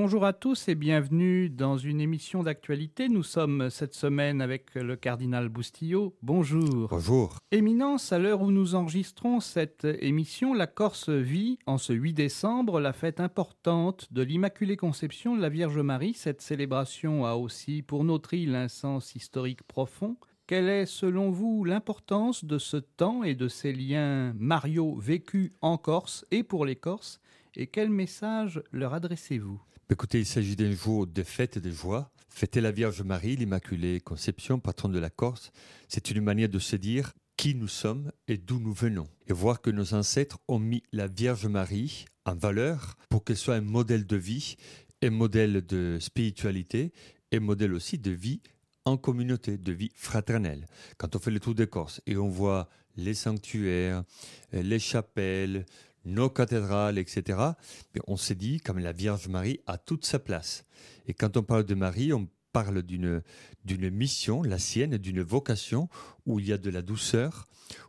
Bonjour à tous et bienvenue dans une émission d'actualité. Nous sommes cette semaine avec le cardinal Boustillot. Bonjour. Bonjour. Éminence, à l'heure où nous enregistrons cette émission, la Corse vit en ce 8 décembre la fête importante de l'Immaculée Conception de la Vierge Marie. Cette célébration a aussi pour notre île un sens historique profond. Quelle est selon vous l'importance de ce temps et de ces liens mariaux vécus en Corse et pour les Corses? Et quel message leur adressez-vous? Écoutez, il s'agit d'un jour de fête et de joie. Fêter la Vierge Marie, l'Immaculée Conception, patronne de la Corse, c'est une manière de se dire qui nous sommes et d'où nous venons. Et voir que nos ancêtres ont mis la Vierge Marie en valeur pour qu'elle soit un modèle de vie, un modèle de spiritualité et modèle aussi de vie en communauté, de vie fraternelle. Quand on fait le tour des Corses et on voit les sanctuaires, les chapelles, nos cathédrales, etc., on s'est dit, comme la Vierge Marie a toute sa place. Et quand on parle de Marie, on parle d'une, d'une mission, la sienne, d'une vocation, où il y a de la douceur,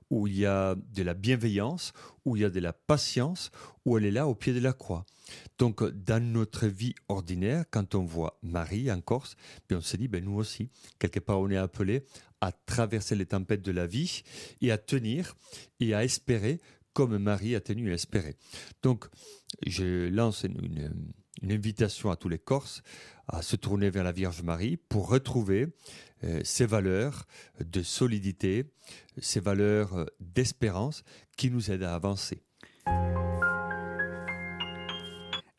où il y a de la bienveillance, où il y a de la patience, où elle est là au pied de la croix. Donc, dans notre vie ordinaire, quand on voit Marie en Corse, ben, on se dit, ben, nous aussi, quelque part, on est appelé à traverser les tempêtes de la vie et à tenir et à espérer comme Marie a tenu à espérer. Donc, je lance une, invitation à tous les Corses à se tourner vers la Vierge Marie pour retrouver euh, ces valeurs de solidité, ces valeurs euh, d'espérance qui nous aident à avancer.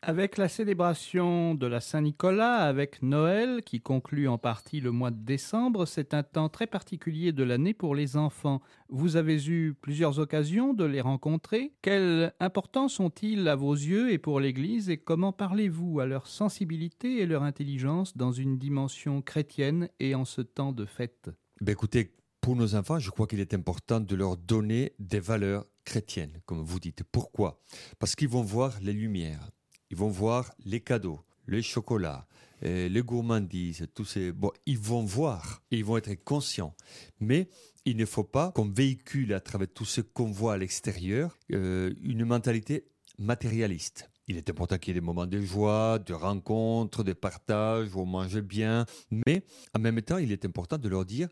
Avec la célébration de la Saint-Nicolas, avec Noël qui conclut en partie le mois de décembre, c'est un temps très particulier de l'année pour les enfants. Vous avez eu plusieurs occasions de les rencontrer. Quelle importance ont-ils à vos yeux et pour l'Église et comment parlez-vous à leur sensibilité et leur intelligence dans une dimension chrétienne et en ce temps de fête? Ben Écoutez, pour nos enfants, je crois qu'il est important de leur donner des valeurs chrétiennes, comme vous dites. Pourquoi? Parce qu'ils vont voir les lumières ils vont voir les cadeaux, les chocolats, euh, les gourmandises, tous ces. Bon, ils vont voir ils vont être conscients. Mais il ne faut pas qu'on véhicule à travers tout ce qu'on voit à l'extérieur euh, une mentalité matérialiste. Il est important qu'il y ait des moments de joie, de rencontres, de partage, où on mange bien. Mais en même temps, il est important de leur dire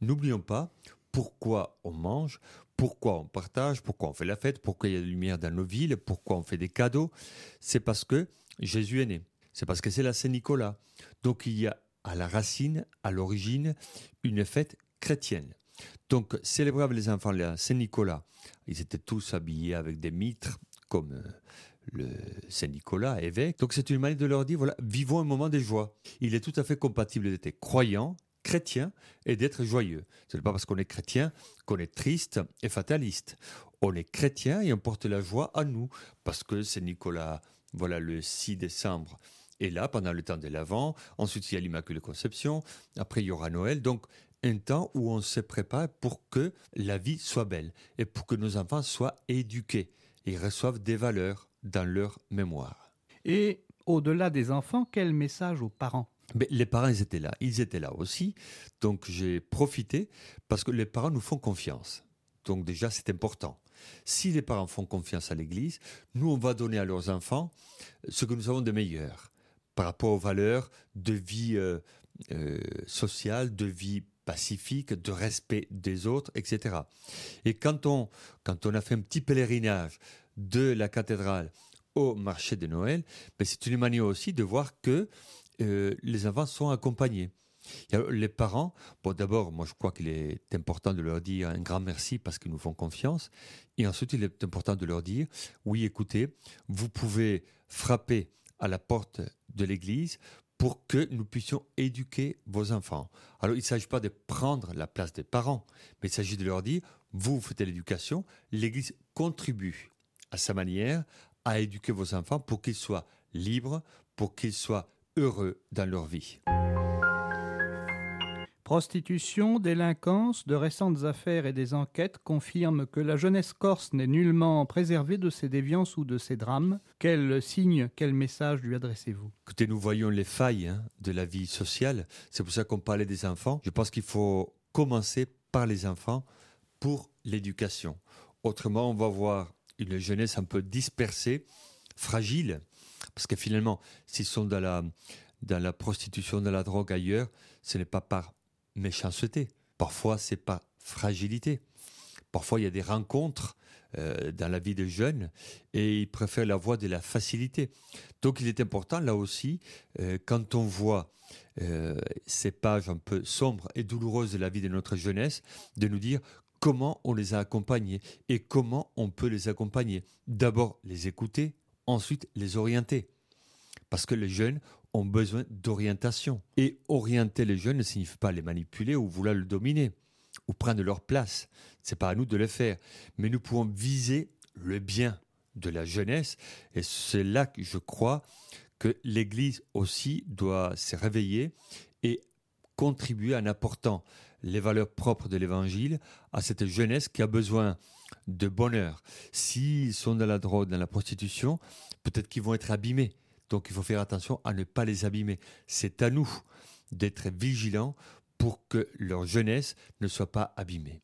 n'oublions pas pourquoi on mange, pourquoi on partage, pourquoi on fait la fête, pourquoi il y a de la lumière dans nos villes, pourquoi on fait des cadeaux. C'est parce que Jésus est né. C'est parce que c'est la Saint-Nicolas. Donc il y a à la racine, à l'origine, une fête chrétienne. Donc célébrer avec les enfants la Saint-Nicolas, ils étaient tous habillés avec des mitres, comme euh, le Saint-Nicolas, évêque. Donc c'est une manière de leur dire, voilà, vivons un moment de joie. Il est tout à fait compatible d'être croyant chrétien et d'être joyeux. Ce n'est pas parce qu'on est chrétien qu'on est triste et fataliste. On est chrétien et on porte la joie à nous, parce que c'est Nicolas, voilà, le 6 décembre. Et là, pendant le temps de l'Avent, ensuite il y a l'Immaculée Conception, après il y aura Noël, donc un temps où on se prépare pour que la vie soit belle et pour que nos enfants soient éduqués et reçoivent des valeurs dans leur mémoire. Et au-delà des enfants, quel message aux parents? Mais les parents, ils étaient là. Ils étaient là aussi. Donc j'ai profité parce que les parents nous font confiance. Donc déjà, c'est important. Si les parents font confiance à l'Église, nous, on va donner à leurs enfants ce que nous avons de meilleur par rapport aux valeurs de vie euh, euh, sociale, de vie pacifique, de respect des autres, etc. Et quand on, quand on a fait un petit pèlerinage de la cathédrale au marché de Noël, ben c'est une manière aussi de voir que euh, les enfants sont accompagnés. Les parents, bon d'abord, moi je crois qu'il est important de leur dire un grand merci parce qu'ils nous font confiance. Et ensuite, il est important de leur dire, oui, écoutez, vous pouvez frapper à la porte de l'église pour que nous puissions éduquer vos enfants. Alors, il ne s'agit pas de prendre la place des parents, mais il s'agit de leur dire, vous, vous faites l'éducation, l'église contribue à sa manière à éduquer vos enfants pour qu'ils soient libres, pour qu'ils soient heureux dans leur vie. Prostitution, délinquance, de récentes affaires et des enquêtes confirment que la jeunesse corse n'est nullement préservée de ces déviances ou de ces drames. Quel signe, quel message lui adressez-vous? Écoutez, nous voyons les failles hein, de la vie sociale. C'est pour ça qu'on parlait des enfants. Je pense qu'il faut commencer par les enfants pour l'éducation. Autrement, on va voir une jeunesse un peu dispersée, fragile, Parce que finalement, s'ils sont dans la, prostitution, dans la drogue ailleurs, ce n'est pas par méchanceté. Parfois, c'est par fragilité. Parfois, il y a des rencontres euh, dans la vie des jeunes et ils préfèrent la voie de la facilité. Donc, il est important, là aussi, euh, quand on voit euh, ces pages un peu sombres et douloureuses de la vie de notre jeunesse, de nous dire comment on les a accompagnés et comment on peut les accompagner. D'abord, les écouter, ensuite, les orienter. Parce que les jeunes ont besoin d'orientation. Et orienter les jeunes ne signifie pas les manipuler ou vouloir le dominer ou prendre leur place. C'est pas à nous de le faire. Mais nous pouvons viser le bien de la jeunesse. Et c'est là que je crois que l'Église aussi doit se réveiller et contribuer en apportant les valeurs propres de l'Évangile à cette jeunesse qui a besoin de bonheur. S'ils sont dans la drogue, dans la prostitution, peut-être qu'ils vont être abîmés. Donc il faut faire attention à ne pas les abîmer. C'est à nous d'être vigilants pour que leur jeunesse ne soit pas abîmée.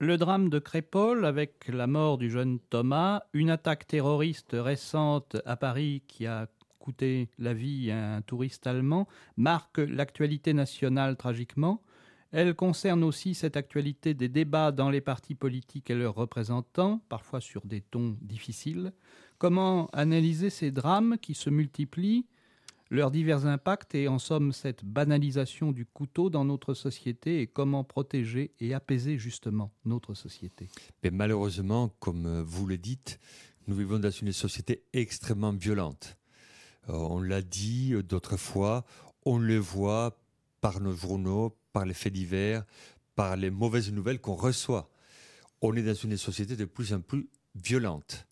Le drame de Crépole avec la mort du jeune Thomas, une attaque terroriste récente à Paris qui a coûté la vie à un touriste allemand, marque l'actualité nationale tragiquement. Elle concerne aussi cette actualité des débats dans les partis politiques et leurs représentants, parfois sur des tons difficiles. Comment analyser ces drames qui se multiplient leurs divers impacts et en somme cette banalisation du couteau dans notre société et comment protéger et apaiser justement notre société? Mais malheureusement, comme vous le dites, nous vivons dans une société extrêmement violente. Euh, on l'a dit d'autres fois, on le voit par nos journaux, par les faits divers, par les mauvaises nouvelles qu'on reçoit. On est dans une société de plus en plus violente,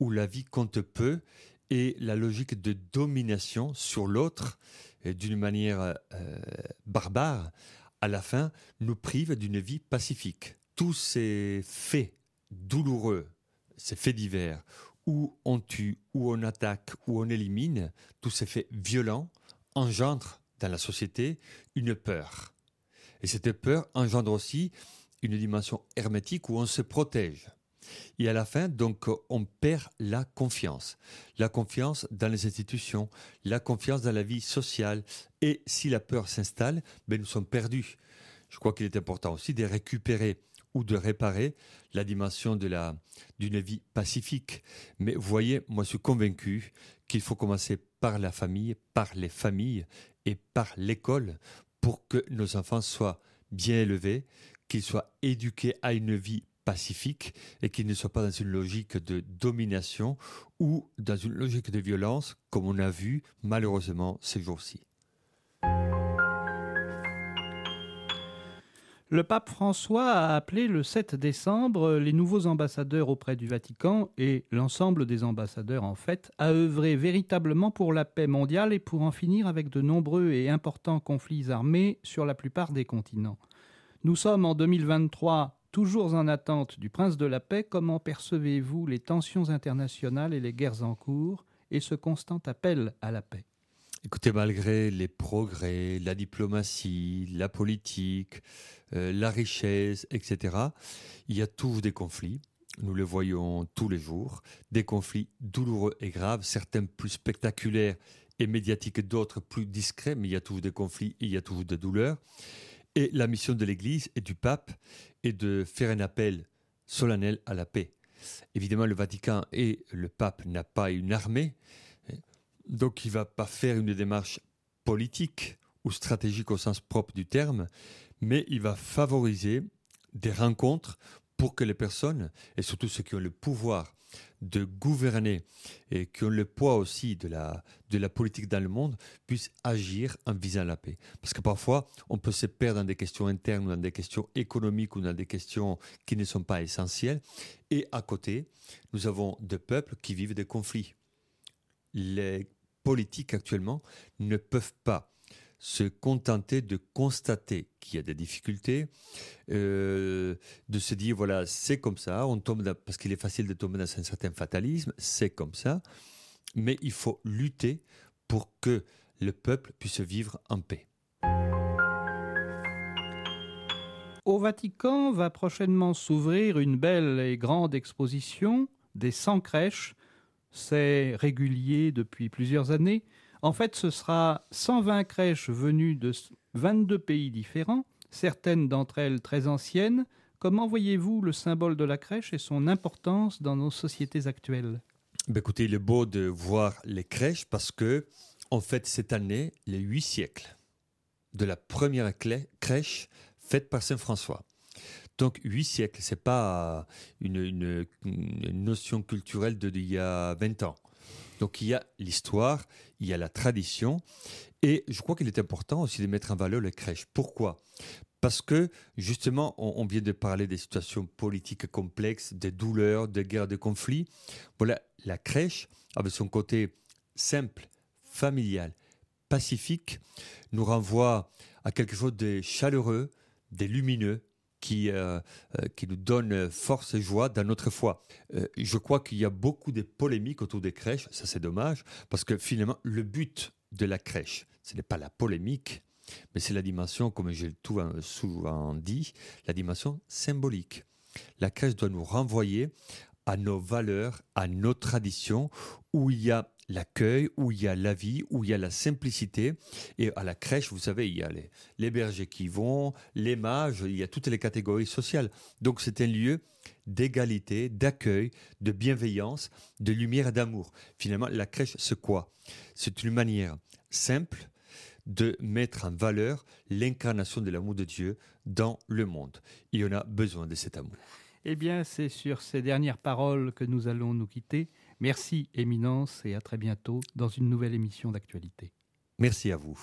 où la vie compte peu et la logique de domination sur l'autre d'une manière euh, barbare, à la fin, nous prive d'une vie pacifique. Tous ces faits douloureux, ces faits divers, où on tue, où on attaque, où on élimine, tous ces faits violents engendrent dans la société une peur. Et cette peur engendre aussi une dimension hermétique où on se protège. Et à la fin, donc, on perd la confiance. La confiance dans les institutions, la confiance dans la vie sociale. Et si la peur s'installe, ben, nous sommes perdus. Je crois qu'il est important aussi de récupérer ou de réparer la dimension de la, d'une vie pacifique. Mais voyez, moi je suis convaincu qu'il faut commencer par la famille, par les familles et par l'école pour que nos enfants soient bien élevés, qu'ils soient éduqués à une vie pacifique et qu'il ne soit pas dans une logique de domination ou dans une logique de violence, comme on a vu malheureusement ces jours-ci. Le pape François a appelé le 7 décembre les nouveaux ambassadeurs auprès du Vatican et l'ensemble des ambassadeurs en fait à œuvrer véritablement pour la paix mondiale et pour en finir avec de nombreux et importants conflits armés sur la plupart des continents. Nous sommes en 2023 Toujours en attente du prince de la paix, comment percevez-vous les tensions internationales et les guerres en cours? Et ce constant appel à la paix Écoutez, malgré les progrès, la diplomatie, la politique, euh, la richesse, etc., il y a toujours des conflits. Nous le voyons tous les jours. Des conflits douloureux et graves, certains plus spectaculaires et médiatiques, d'autres plus discrets, mais il y a toujours des conflits et il y a toujours des douleurs. Et la mission de l'Église et du pape est de faire un appel solennel à la paix. Évidemment, le Vatican et le pape n'ont pas une armée, donc il ne va pas faire une démarche politique ou stratégique au sens propre du terme, mais il va favoriser des rencontres pour que les personnes, et surtout ceux qui ont le pouvoir de gouverner et qui ont le poids aussi de la, de la politique dans le monde puissent agir en visant la paix. Parce que parfois, on peut se perdre dans des questions internes ou dans des questions économiques ou dans des questions qui ne sont pas essentielles. Et à côté, nous avons des peuples qui vivent des conflits. Les politiques actuellement ne peuvent pas se contenter de constater qu'il y a des difficultés, euh, de se dire voilà c'est comme ça, on tombe parce qu'il est facile de tomber dans un certain fatalisme, c'est comme ça, mais il faut lutter pour que le peuple puisse vivre en paix. Au Vatican va prochainement s'ouvrir une belle et grande exposition des 100 crèches. C'est régulier depuis plusieurs années. En fait, ce sera 120 crèches venues de 22 pays différents, certaines d'entre elles très anciennes. Comment voyez-vous le symbole de la crèche et son importance dans nos sociétés actuelles? Ben Écoutez, il est beau de voir les crèches parce que, en fait, cette année, les huit siècles de la première crèche faite par Saint François. Donc, huit siècles, ce n'est pas une, notion culturelle d'il y a 20 ans. Donc, il y a l'histoire, il y a la tradition, et je crois qu'il est important aussi de mettre en valeur les crèches. Pourquoi? Parce que, justement, on, vient de parler des situations politiques complexes, des douleurs, des guerres, des conflits. Voilà, la crèche, avec son côté simple, familial, pacifique, nous renvoie à quelque chose de chaleureux, de lumineux, qui, euh, euh, qui nous donne force et joie dans notre foi. Euh, je crois qu'il y a beaucoup de polémiques autour des crèches, ça c'est dommage, parce que finalement, le but de la crèche, ce n'est pas la polémique, mais c'est la dimension, comme j'ai tout souvent dit, la dimension symbolique. La crèche doit nous renvoyer à nos valeurs, à nos traditions, où il y a l'accueil, où il y a la vie, où il y a la simplicité. Et à la crèche, vous savez, il y a les, bergers qui vont, les mages, il y a toutes les catégories sociales. Donc c'est un lieu d'égalité, d'accueil, de bienveillance, de lumière et d'amour. Finalement, la crèche, c'est quoi? C'est une manière simple de mettre en valeur l'incarnation de l'amour de Dieu dans le monde. Il y en a besoin de cet amour. Eh bien, c'est sur ces dernières paroles que nous allons nous quitter. Merci, Éminence, et à très bientôt dans une nouvelle émission d'actualité. Merci à vous.